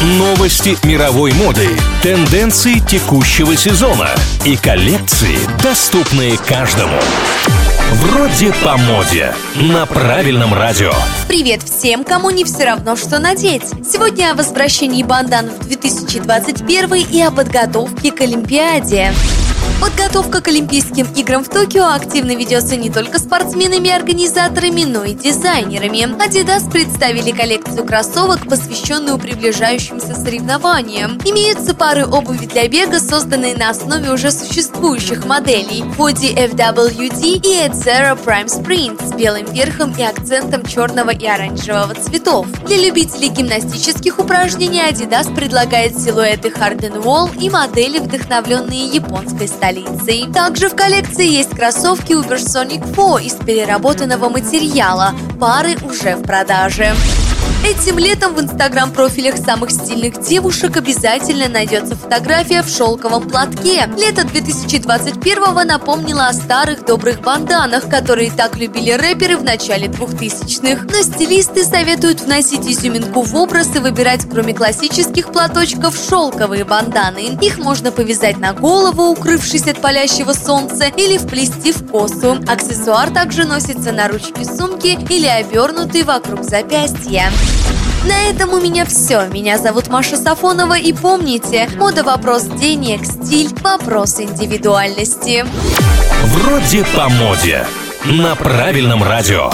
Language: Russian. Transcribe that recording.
Новости мировой моды, тенденции текущего сезона и коллекции, доступные каждому. Вроде по моде. На правильном радио. Привет всем, кому не все равно, что надеть. Сегодня о возвращении бандан в 2021 и о подготовке к Олимпиаде. Подготовка к Олимпийским играм в Токио активно ведется не только спортсменами и организаторами, но и дизайнерами. Adidas представили коллекцию кроссовок, посвященную приближающимся соревнованиям. Имеются пары обуви для бега, созданные на основе уже существующих моделей Body FWD и Ed Prime Sprint с белым верхом и акцентом черного и оранжевого цветов. Для любителей гимнастических упражнений Adidas предлагает силуэты Harden Wall и модели, вдохновленные японской стилем столицей. Также в коллекции есть кроссовки Ubersonic 4 из переработанного материала. Пары уже в продаже. Этим летом в инстаграм-профилях самых стильных девушек обязательно найдется фотография в шелковом платке. Лето 2021 напомнило о старых добрых банданах, которые так любили рэперы в начале 2000-х. Но стилисты советуют вносить изюминку в образ и выбирать, кроме классических платочков, шелковые банданы. Их можно повязать на голову, укрывшись от палящего солнца, или вплести в косу. Аксессуар также носится на ручке сумки или обернутый вокруг запястья. На этом у меня все. Меня зовут Маша Сафонова и помните, мода вопрос денег, стиль вопрос индивидуальности. Вроде по моде. На правильном радио.